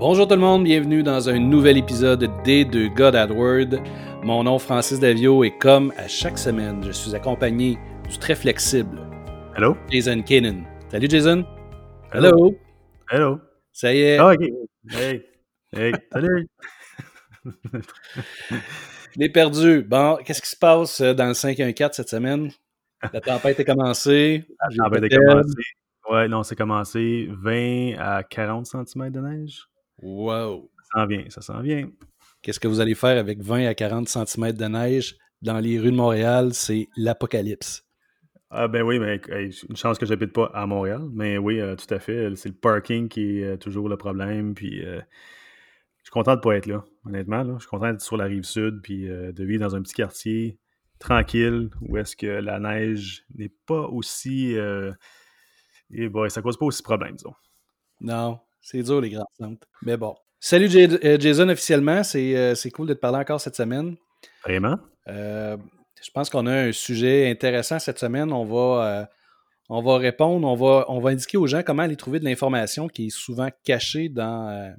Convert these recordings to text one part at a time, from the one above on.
Bonjour tout le monde, bienvenue dans un nouvel épisode des deux God AdWord. Mon nom Francis Davio et comme à chaque semaine, je suis accompagné du très flexible Hello? Jason Kanan. Salut Jason. Hello. Hello. Ça y est. Ok. Hey. Hey. Salut. Je l'ai perdu. Bon, qu'est-ce qui se passe euh, dans le 514 cette semaine? La tempête est commencée. La tempête est commencée. Ouais, non, c'est commencé 20 à 40 cm de neige. Wow. Ça s'en vient, ça s'en vient. Qu'est-ce que vous allez faire avec 20 à 40 cm de neige dans les rues de Montréal? C'est l'apocalypse. Ah ben oui, mais une chance que j'habite pas à Montréal. Mais oui, euh, tout à fait. C'est le parking qui est euh, toujours le problème. Puis euh, je suis content de pas être là, honnêtement. là. Je suis content d'être sur la rive sud puis de vivre dans un petit quartier tranquille où est-ce que la neige n'est pas aussi... et bon, ça cause pas aussi de problème, disons. Non, c'est dur les grands centres. Mais bon. Salut euh, Jason officiellement, c'est euh, c'est cool de te parler encore cette semaine. Vraiment? Euh, je pense qu'on a un sujet intéressant cette semaine. On va, euh, on va répondre, on va, on va indiquer aux gens comment aller trouver de l'information qui est souvent cachée dans, euh,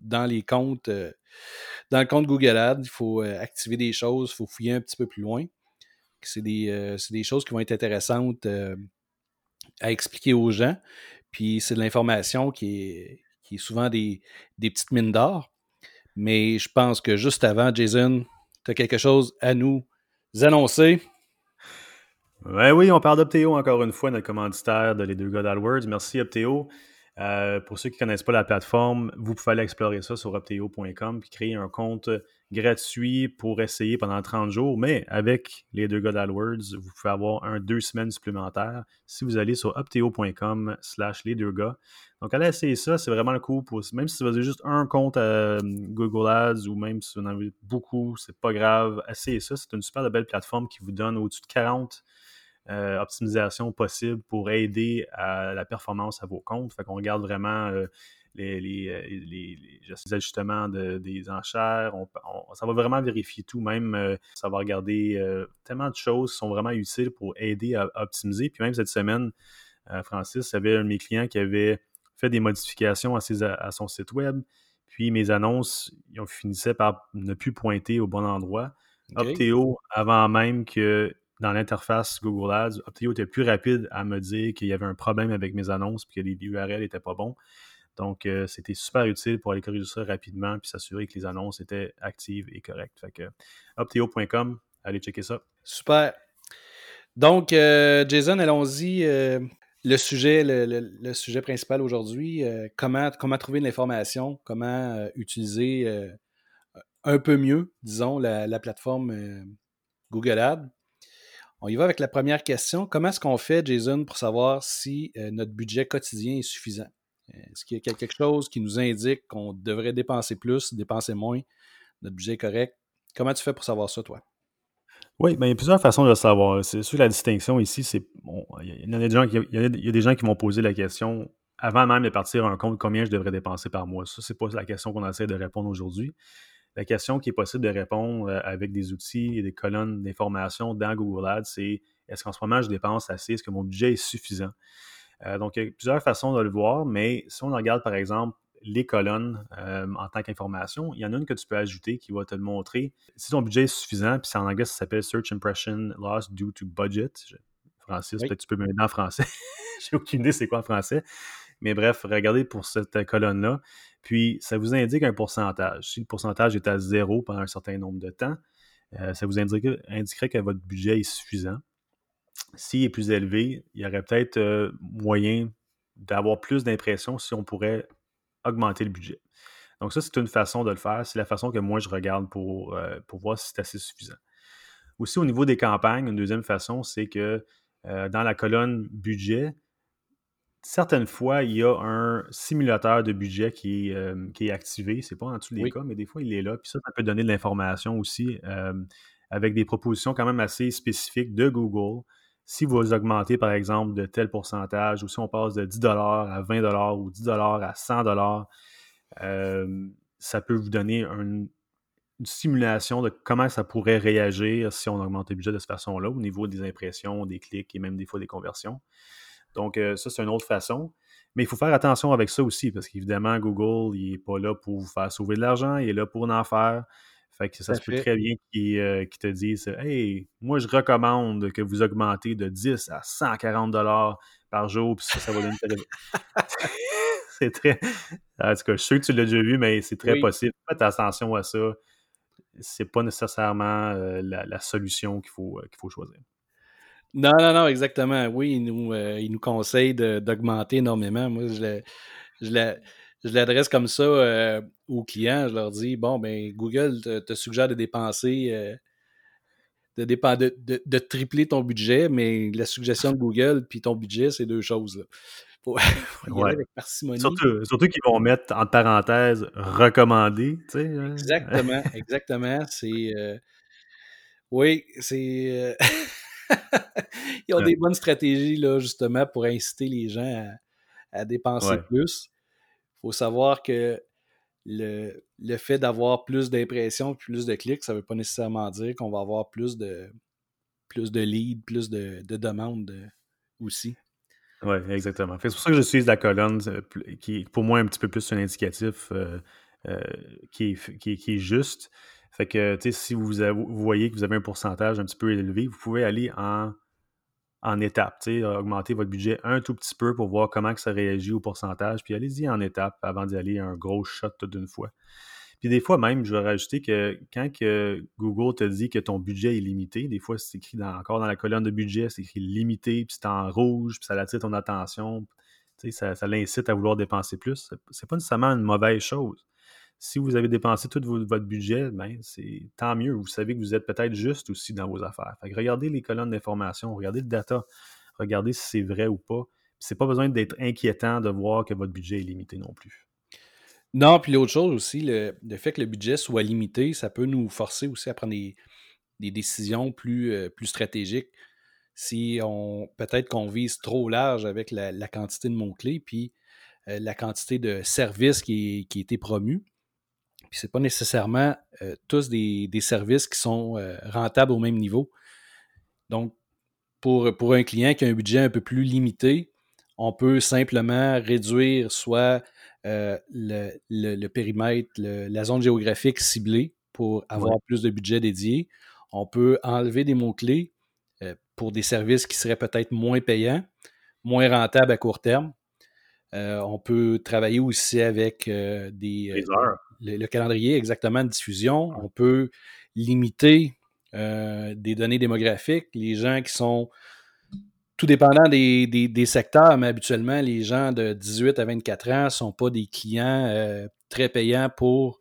dans les comptes, dans le compte Google Ads. Il faut activer des choses, il faut fouiller un petit peu plus loin. C'est des, des choses qui vont être intéressantes à expliquer aux gens. Puis c'est de l'information qui est, souvent des, petites mines d'or. Mais je pense que juste avant, Jason, tu as quelque chose à nous annoncer. Ouais, oui, on parle d'Opteo encore une fois, notre commanditaire de Les Deux God AdWords. Merci Opteo. Euh, pour ceux qui ne connaissent pas la plateforme, vous pouvez aller explorer ça sur opteo.com puis créer un compte gratuit pour essayer pendant 30 jours. Mais avec les deux God AdWords, vous pouvez avoir un deux semaines supplémentaires si vous allez sur opteo.com slash les deux gars. Donc allez essayer ça, c'est vraiment le coup. Même si vous avez juste un compte à Google Ads ou même si vous en avez beaucoup, c'est pas grave. Essayez ça, c'est une super belle plateforme qui vous donne au-dessus de 40 euh, optimisation possible pour aider à la performance à vos comptes. Fait qu'on regarde vraiment euh, les, les, euh, les- ajustements de- des enchères. On- on- ça va vraiment vérifier tout. Même, euh, ça va regarder tellement de choses qui sont vraiment utiles pour aider à, à optimiser. Puis même cette semaine, Francis, il y avait un de mes clients qui avait fait des modifications à, ses- à son site web. Puis mes annonces, ils ont finissaient par ne plus pointer au bon endroit. OK? Opteo, avant même que dans l'interface Google Ads, Opteo était plus rapide à me dire qu'il y avait un problème avec mes annonces puis que les URL n'étaient pas bons. Donc, euh, c'était super utile pour aller corriger ça rapidement puis s'assurer que les annonces étaient actives et correctes. Fait que opteo.com, allez checker ça. Super. Donc, euh, Jason, allons-y. euh, le, sujet, le, sujet principal aujourd'hui, comment, trouver de l'information, comment utiliser un peu mieux, disons, la, la plateforme Google Ads. On y va avec la première question. Comment est-ce qu'on fait, Jason, pour savoir si euh, notre budget quotidien est suffisant? Est-ce qu'il y a quelque chose qui nous indique qu'on devrait dépenser plus, dépenser moins, notre budget est correct? Comment tu fais pour savoir ça, toi? Oui, ben, il y a plusieurs façons de le savoir. C'est sûr la distinction ici, il y a des gens qui m'ont posé la question avant même de partir un compte combien je devrais dépenser par mois. Ça, c'est pas la question qu'on essaie de répondre aujourd'hui. La question qui est possible de répondre euh, avec des outils et des colonnes d'information dans Google Ads, c'est est-ce qu'en ce moment je dépense assez? Est-ce que mon budget est suffisant? Euh, donc, il y a plusieurs façons de le voir, mais si on regarde par exemple les colonnes euh, en tant qu'information, il y en a une que tu peux ajouter qui va te le montrer. Si ton budget est suffisant, puis c'est en anglais, ça s'appelle Search Impression Loss Due to Budget. Je- Francis, Oui. peut-être tu peux m'aider en français. J'ai aucune idée c'est quoi en français. Mais bref, regardez pour cette colonne-là. Puis, ça vous indique un pourcentage. Si le pourcentage est à zéro pendant un certain nombre de temps, euh, ça vous indiquerait, que votre budget est suffisant. S'il est plus élevé, il y aurait peut-être euh, moyen d'avoir plus d'impressions si on pourrait augmenter le budget. Donc ça, c'est une façon de le faire. C'est la façon que moi, je regarde pour, euh, pour voir si c'est assez suffisant. Aussi, au niveau des campagnes, une deuxième façon, c'est que dans la colonne budget, certaines fois, il y a un simulateur de budget qui est, euh, qui est activé. C'est pas dans tous les Oui. cas, mais des fois, il est là. Puis ça, ça peut donner de l'information aussi euh, avec des propositions quand même assez spécifiques de Google. Si vous augmentez, par exemple, de tel pourcentage, ou si on passe de 10 à 20 ou 10 à 100 euh, ça peut vous donner un- une simulation de comment ça pourrait réagir si on augmente le budget de cette façon-là, au niveau des impressions, des clics et même des fois des conversions. Donc, euh, ça, c'est une autre façon. Mais il faut faire attention avec ça aussi, parce qu'évidemment, Google, il n'est pas là pour vous faire sauver de l'argent, il est là pour en faire. Fait que ça se peut très bien qu'ils euh, te disent Hey, moi, je recommande que vous augmentez de 10 à 140 dollars par jour, puis ça, ça va donner. c'est très. En tout cas, je suis sûr que tu l'as déjà vu, mais c'est très possible. Faites attention à ça. C'est pas nécessairement euh, la, solution qu'il faut, qu'il faut choisir. Non, non, non, exactement. Oui, il nous, euh, il nous conseille d'augmenter énormément. Moi, je, je l'adresse comme ça euh, aux clients. Je leur dis bon, ben Google te, suggère de dépenser, euh, de, de, de, tripler ton budget, mais la suggestion de Google puis ton budget, c'est deux choses. Là. Faut, avec parcimonie. Surtout, surtout qu'ils vont mettre en parenthèse recommandé. Tu sais, hein. Exactement, exactement. C'est. Oui, c'est. Ils ont des bonnes stratégies, là, justement, pour inciter les gens à, dépenser plus. Il faut savoir que le, le fait d'avoir plus d'impressions, plus de clics, ça ne veut pas nécessairement dire qu'on va avoir plus de, plus de leads, plus de, de demandes euh, aussi. Oui, exactement. C'est pour ça que j'utilise la colonne euh, qui est pour moi un petit peu plus un indicatif euh, qui, est, qui, qui, est, juste. Fait que, tu sais, si vous, vous, voyez que vous avez un pourcentage un petit peu élevé, vous pouvez aller en, en étapes, tu sais, augmenter votre budget un tout petit peu pour voir comment que ça réagit au pourcentage, puis allez-y en étapes avant d'y aller un gros shot d'une fois. Puis des fois même, je vais rajouter que quand que Google te dit que ton budget est limité, des fois c'est écrit encore dans la colonne de budget, c'est écrit limité, puis c'est en rouge, puis ça attire ton attention, tu sais, ça, ça l'incite à vouloir dépenser plus. C'est pas nécessairement une mauvaise chose. Si vous avez dépensé tout votre budget, ben, c'est tant mieux. Vous savez que vous êtes peut-être juste aussi dans vos affaires. regardez les colonnes d'information, regardez le data, regardez si c'est vrai ou pas. C'est pas besoin d'être inquiétant de voir que votre budget est limité non plus. Non, puis l'autre chose aussi, le, fait que le budget soit limité, ça peut nous forcer aussi à prendre des, décisions plus, euh, plus stratégiques. Si on peut-être qu'on vise trop large avec la, quantité de mots-clés, puis euh, la quantité de services qui, qui a été promu, puis c'est pas nécessairement euh, tous des, services qui sont euh, rentables au même niveau. Donc, pour, pour un client qui a un budget un peu plus limité, on peut simplement réduire soit euh, le, périmètre, la zone géographique ciblée pour avoir plus de budget dédié. On peut enlever des mots-clés pour des services qui seraient peut-être moins payants, moins rentables à court terme. On peut travailler aussi avec des, le, calendrier exactement de diffusion. On peut limiter euh, des données démographiques. Les gens qui sont tout dépendant des, secteurs, mais habituellement, les gens de 18 à 24 ans ne sont pas des clients euh, très payants pour.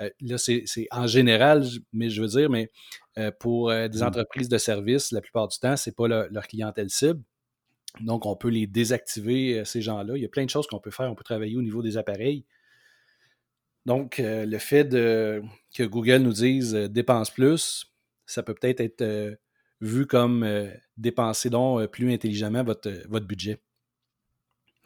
Euh, là, c'est en général, mais je veux dire, mais pour des mmh. entreprises de services, la plupart du temps, ce n'est pas leur clientèle cible. Donc, on peut les désactiver, ces gens-là. Il y a plein de choses qu'on peut faire. On peut travailler au niveau des appareils. Donc, euh, le fait de, que Google nous dise euh, dépense plus, ça peut peut-être être, euh, vu comme dépenser donc plus intelligemment votre, votre budget.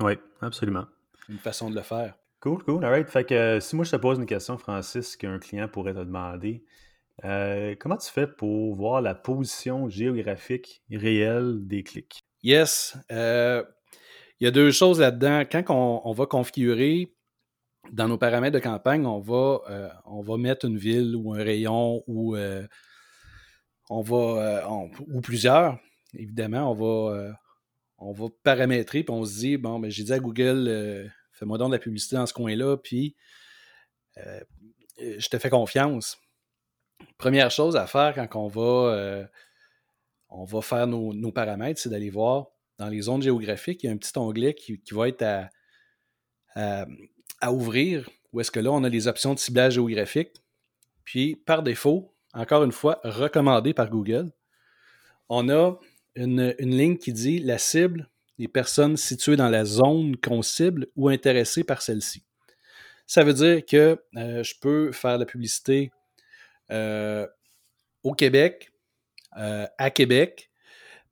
Oui, absolument. Une façon de le faire. Cool, cool. All right. Fait que si moi je te pose une question, Francis, qu'un client pourrait te demander, comment tu fais pour voir la position géographique réelle des clics? Yes. il y a deux choses là-dedans. Quand on va configurer dans nos paramètres de campagne, on va, euh, on va mettre une ville ou un rayon ou euh, on va euh, ou plusieurs. Évidemment, on va, on va paramétrer puis on se dit bon, ben, j'ai dit à Google, fais-moi donc de la publicité dans ce coin-là, puis je te fais confiance. Première chose à faire quand on va, on va faire nos, paramètres, c'est d'aller voir dans les zones géographiques, il y a un petit onglet qui, va être à ouvrir, où est-ce que là, on a les options de ciblage géographique. Puis, par défaut, encore une fois, recommandé par Google, on a une, ligne qui dit la cible des personnes situées dans la zone qu'on cible ou intéressées par celle-ci. Ça veut dire que euh, je peux faire la publicité euh, au Québec, à Québec,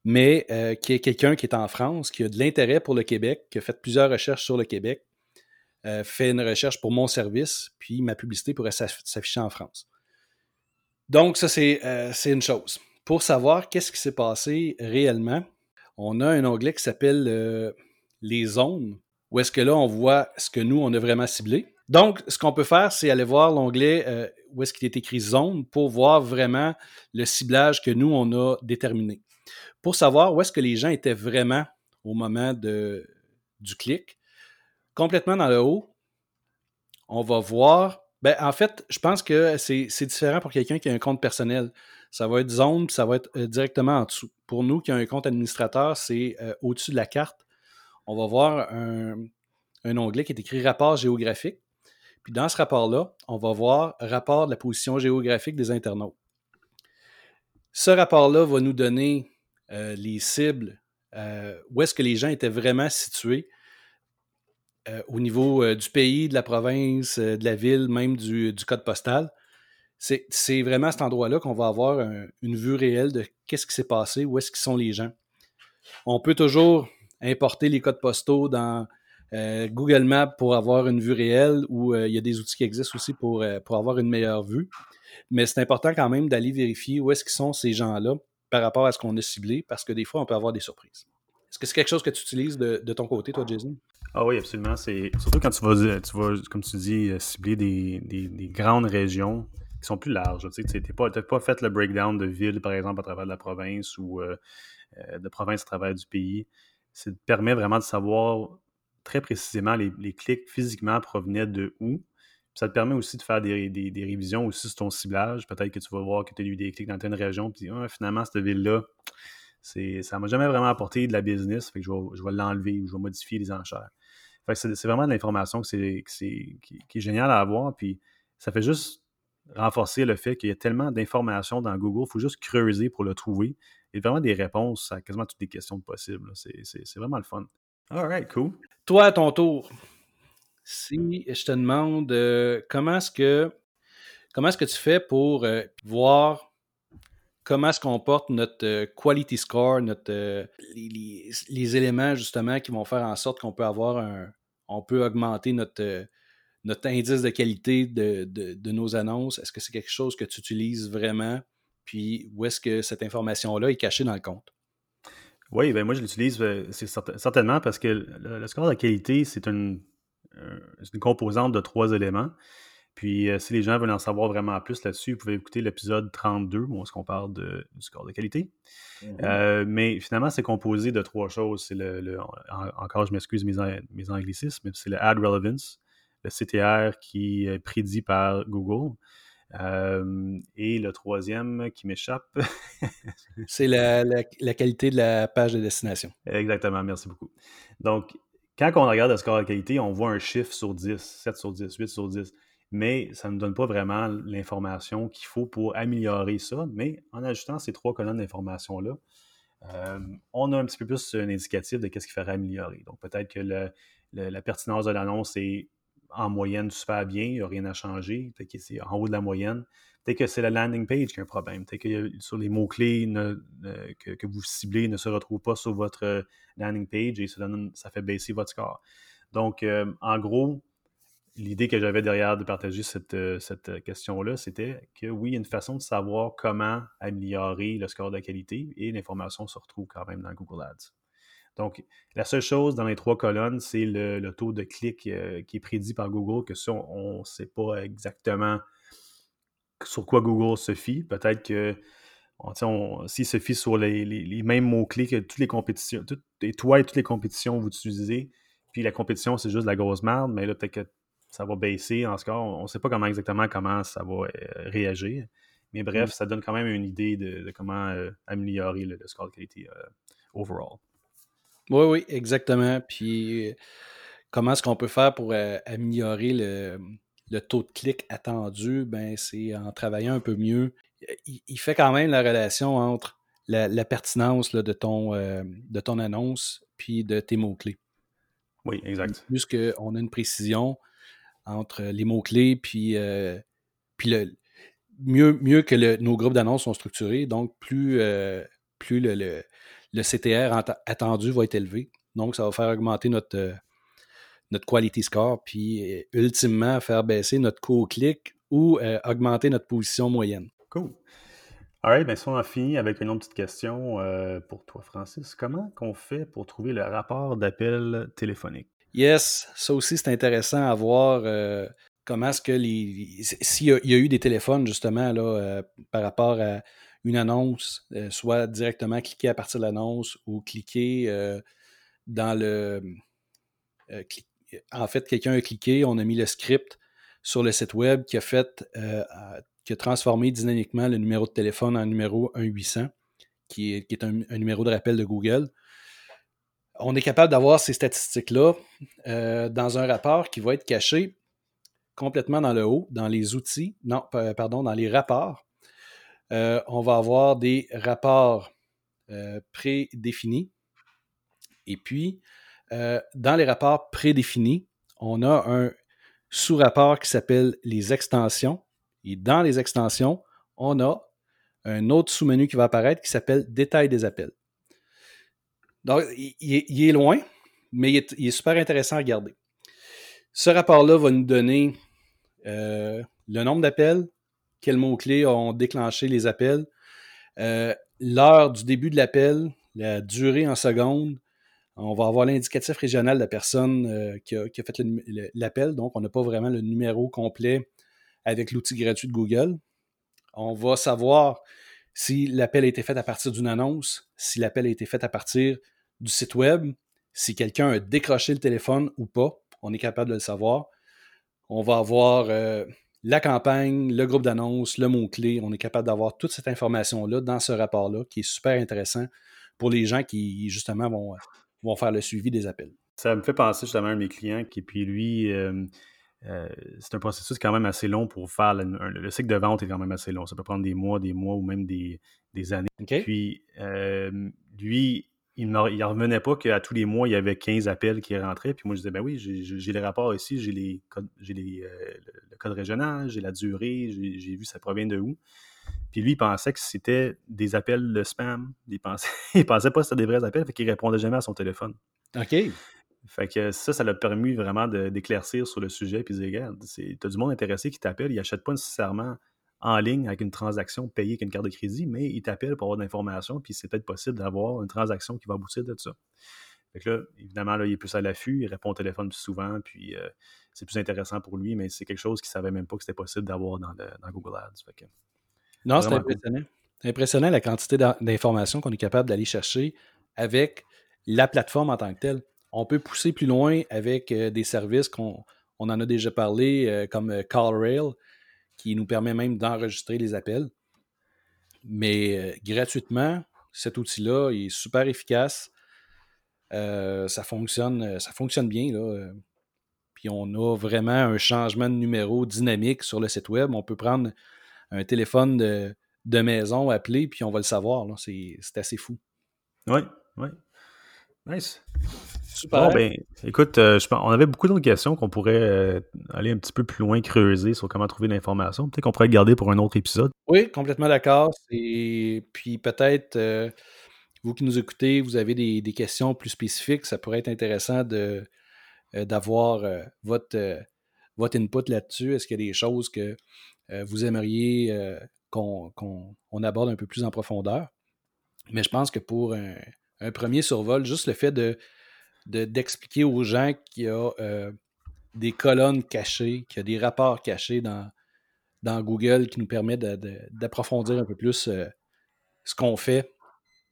mais qui est quelqu'un qui est en France, qui a de l'intérêt pour le Québec, qui a fait plusieurs recherches sur le Québec, euh, fait une recherche pour mon service, puis ma publicité pourrait s'afficher en France. Donc, ça, euh, c'est une chose. Pour savoir qu'est-ce qui s'est passé réellement, on a un onglet qui s'appelle euh, les zones. où est-ce que là, on voit ce que nous, on a vraiment ciblé. Donc, ce qu'on peut faire, c'est aller voir l'onglet euh, où est-ce qu'il est écrit zone pour voir vraiment le ciblage que nous, on a déterminé. Pour savoir où est-ce que les gens étaient vraiment au moment de, du clic. Complètement dans le haut, on va voir. Ben, en fait, je pense que c'est différent pour quelqu'un qui a un compte personnel. Ça va être zone, puis ça va être euh, directement en dessous. Pour nous qui a un compte administrateur, c'est euh, au-dessus de la carte. On va voir un, un onglet qui est écrit rapport géographique. Puis dans ce rapport-là, on va voir rapport de la position géographique des internautes. Ce rapport-là va nous donner euh, les cibles, euh, où est-ce que les gens étaient vraiment situés euh, au niveau du pays, de la province, de la ville, même du, code postal. C'est vraiment à cet endroit-là qu'on va avoir une vue réelle de qu'est-ce qui s'est passé, où est-ce qu'ils sont les gens. On peut toujours importer les codes postaux dans euh, Google Maps pour avoir une vue réelle ou euh, il y a des outils qui existent aussi pour, euh, pour avoir une meilleure vue. Mais c'est important quand même d'aller vérifier où est-ce qu'ils sont ces gens-là par rapport à ce qu'on a ciblé parce que des fois, on peut avoir des surprises. Est-ce que c'est quelque chose que tu utilises de, ton côté, toi, Jason? Ah oui, absolument. C'est surtout quand tu vas, tu vas, comme tu dis, cibler des, grandes régions qui sont plus larges. Tu n'as pas, pas, fait le breakdown de ville, par exemple, à travers de la province ou de province à travers du pays. Ça te permet vraiment de savoir très précisément les, clics physiquement provenaient de où. ça te permet aussi de faire des, révisions aussi sur ton ciblage. Peut-être que tu vas voir que tu as eu des clics dans une région, puis ah, finalement, cette ville-là, ça ne m'a jamais vraiment apporté de la business, je vais, l'enlever ou je vais modifier les enchères. c'est, vraiment de l'information qui, est géniale à avoir, puis ça fait juste renforcer le fait qu'il y a tellement d'informations dans Google, il faut juste creuser pour le trouver. Il y a vraiment des réponses à quasiment toutes les questions possibles. c'est vraiment le fun. All right, cool. Toi, à ton tour, si je te demande euh, comment est-ce que comment est-ce que tu fais pour euh, voir comment est-ce qu'on porte notre euh, quality score, notre les, éléments justement qui vont faire en sorte qu'on peut avoir un on peut augmenter notre notre indice de qualité de, de nos annonces? Est-ce que c'est quelque chose que tu utilises vraiment? Puis où est-ce que cette information-là est cachée dans le compte? Oui, ben moi je l'utilise euh, certainement parce que le, score de qualité, c'est une, une, composante de trois éléments. Puis euh, si les gens veulent en savoir vraiment plus là-dessus, vous pouvez écouter l'épisode 32 où on parle de, du score de qualité. Mm-hmm. Euh, mais finalement, c'est composé de trois choses. C'est le, encore, je m'excuse mes, mes anglicismes, c'est le ad relevance, le CTR qui est prédit par Google, et le troisième qui m'échappe. c'est la, qualité de la page de destination. Exactement, merci beaucoup. Donc, quand on regarde le score de qualité, on voit un chiffre sur 10, 7 sur 10, 8 sur 10. Mais ça ne donne pas vraiment l'information qu'il faut pour améliorer ça. Mais en ajoutant ces trois colonnes d'information-là, on a un petit peu plus un indicatif de qu'est-ce qu'il faudrait améliorer. Donc, peut-être que la pertinence de l'annonce est en moyenne super bien, il n'y a rien à changer, peut-être que c'est en haut de la moyenne. Peut-être que c'est la landing page qui a un problème. Peut-être que sur les mots-clés que, vous ciblez ne se retrouvent pas sur votre euh, landing page et ça, fait baisser votre score. Donc, euh, en gros, l'idée que j'avais derrière de partager cette, euh, cette question-là, c'était que oui, il y a une façon de savoir comment améliorer le score de qualité et l'information se retrouve quand même dans Google Ads. Donc, la seule chose dans les trois colonnes, c'est le, taux de clic euh, qui est prédit par Google, que ça, on ne sait pas exactement sur quoi Google se fie. Peut-être que s'il se fie sur les, mêmes mots-clés que toutes les compétitions, et toi et toutes les compétitions vous utilisez, puis la compétition, c'est juste de la grosse merde, mais là, peut-être que ça va baisser en score. On ne sait pas comment exactement comment ça va euh, réagir. Mais bref, mm. ça donne quand même une idée de, comment euh, améliorer le, score de qualité overall. Oui, oui, exactement. Puis comment est-ce qu'on peut faire pour euh, améliorer le, taux de clic attendu? Ben, c'est en travaillant un peu mieux. Il, fait quand même la relation entre la, pertinence de, ton, euh, de ton annonce puis de tes mots-clés. Oui, exact. Plus qu'on a une précision entre les mots-clés puis, euh, puis le, mieux, mieux que nos groupes d'annonces sont structurés, donc plus, plus le le CTR attendu va être élevé. Donc, ça va faire augmenter notre, euh, notre quality score, puis euh, ultimement faire baisser notre co-clic ou euh, augmenter notre position moyenne. Cool. All right, bien, si on a fini avec une autre petite question pour toi, Francis, comment qu'on fait pour trouver le rapport d'appel téléphonique? Yes, ça aussi, c'est intéressant à voir comment est-ce que les. S'il y, a eu des téléphones, justement, là, par rapport à une annonce, euh, soit directement cliquer à partir de l'annonce ou cliquer dans le. en fait, quelqu'un a cliqué, on a mis le script sur le site web qui a fait. qui a transformé dynamiquement le numéro de téléphone en numéro 1800, qui est, un, un numéro de rappel de Google on est capable d'avoir ces statistiques-là euh, dans un rapport qui va être caché complètement dans le haut, dans les outils, non, pardon, dans les rapports. Euh, on va avoir des rapports euh, prédéfinis. Et puis, dans les rapports prédéfinis, on a un sous-rapport qui s'appelle les extensions. Et dans les extensions, on a un autre sous-menu qui va apparaître qui s'appelle Détail des appels. Donc, il, est loin, mais il est, super intéressant à regarder. Ce rapport-là va nous donner euh, le nombre d'appels, quels mots-clés ont déclenché les appels, euh, l'heure du début de l'appel, la durée en secondes. On va avoir l'indicatif régional de la personne euh, qui, a, fait l'appel, donc on n'a pas vraiment le numéro complet avec l'outil gratuit de Google. On va savoir si l'appel a été fait à partir d'une annonce, si l'appel a été fait à partir du site web, si quelqu'un a décroché le téléphone ou pas, on est capable de le savoir. On va avoir euh, la campagne, le groupe d'annonces, le mot-clé. On est capable d'avoir toute cette information-là dans ce rapport-là qui est super intéressant pour les gens qui, justement, vont, vont faire le suivi des appels. Ça me fait penser justement à un de mes clients qui, puis lui, euh, euh, c'est un processus quand même assez long pour faire le, cycle de vente est quand même assez long. Ça peut prendre des mois, des mois ou même des, années. Puis lui, il ne revenait pas qu'à tous les mois, il y avait 15 appels qui rentraient. Puis moi, je disais, ben oui, j'ai les rapports ici, j'ai les les, euh, le code régional, j'ai la durée, j'ai vu ça provient de où. Puis lui, il pensait que c'était des appels de spam. Il pensait, il pensait pas que c'était des vrais appels, fait qu'il répondait jamais à son téléphone. OK. Fait que ça, ça l'a permis vraiment d'éclaircir sur le sujet. Puis il disait, regarde, as du monde intéressé qui t'appelle, il n'achète pas nécessairement en ligne avec une transaction payée avec une carte de crédit, mais il t'appelle pour avoir de l'information, puis c'est peut-être possible d'avoir une transaction qui va aboutir de ça. Fait que là, évidemment, là, il est plus à l'affût, il répond au téléphone plus souvent, puis euh, c'est plus intéressant pour lui, mais c'est quelque chose qu'il ne savait même pas que c'était possible d'avoir dans, Google Ads. non, c'est impressionnant. C'est impressionnant la quantité d'informations qu'on est capable d'aller chercher avec la plateforme en tant que telle. On peut pousser plus loin avec euh, des services qu'on on en a déjà parlé, euh, comme CallRail, qui nous permet même d'enregistrer les appels. Mais euh, gratuitement, cet outil-là est super efficace. Euh, ça, fonctionne, euh, ça fonctionne bien. Là. Puis on a vraiment un changement de numéro dynamique sur le site web. On peut prendre un téléphone de, maison, appeler, puis on va le savoir. C'est assez fou. Oui, oui. Nice. Super. Bon, ben, écoute, euh, on avait beaucoup d'autres questions qu'on pourrait euh, aller un petit peu plus loin, creuser sur comment trouver l'information. Peut-être qu'on pourrait le garder pour un autre épisode. Oui, complètement d'accord. Et puis peut-être, euh, vous qui nous écoutez, vous avez des, questions plus spécifiques. Ça pourrait être intéressant de, d'avoir votre, votre input là-dessus. Est-ce qu'il y a des choses que vous aimeriez qu'on, aborde un peu plus en profondeur? Mais je pense que pour un premier survol, juste le fait de d'expliquer aux gens qu'il y a euh, des colonnes cachées, qu'il y a des rapports cachés dans, dans Google qui nous permettent d'approfondir un peu plus euh, ce qu'on fait.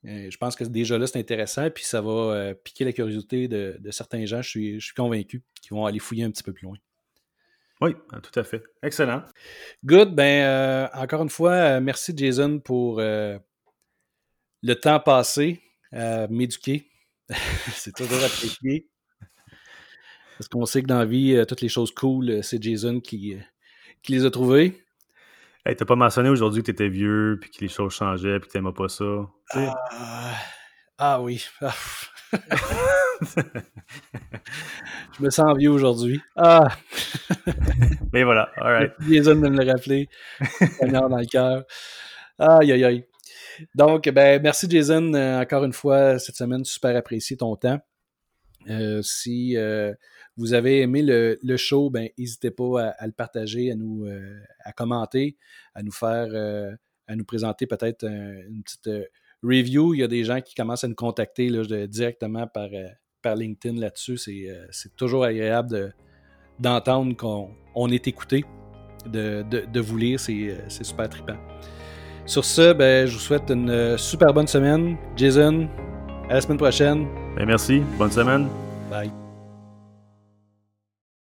Euh, je pense que déjà là, c'est intéressant, puis ça va piquer la curiosité de, certains gens. Je suis, je suis convaincu qu'ils vont aller fouiller un petit peu plus loin. Oui, tout à fait. Excellent. Good. Ben, encore une fois, merci Jason pour le temps passé à m'éduquer c'est toujours apprécié. Parce qu'on sait que dans la vie, euh, toutes les choses cool, euh, c'est Jason qui, euh, qui les a trouvées. Hey, t'as pas mentionné aujourd'hui que t'étais vieux, puis que les choses changeaient, puis que t'aimais pas ça. Ah, ah, oui. Je me sens vieux aujourd'hui. Ah! Mais voilà, alright. Jason de me le rappeler. dans le cœur. Aïe, aïe, aïe. Donc, ben, merci Jason, euh, encore une fois, cette semaine, super apprécié ton temps. Euh, si euh, vous avez aimé le, show, ben, n'hésitez pas à, le partager, à nous à commenter, à nous faire, à nous présenter peut-être une petite review. Il y a des gens qui commencent à nous contacter là, directement par, par LinkedIn là-dessus. C'est toujours agréable d'entendre qu'on est écouté, de, vous lire. C'est super trippant. Sur ce, ben, je vous souhaite une super bonne semaine. Jason, à la semaine prochaine. Ben, merci. Bonne semaine. Bye.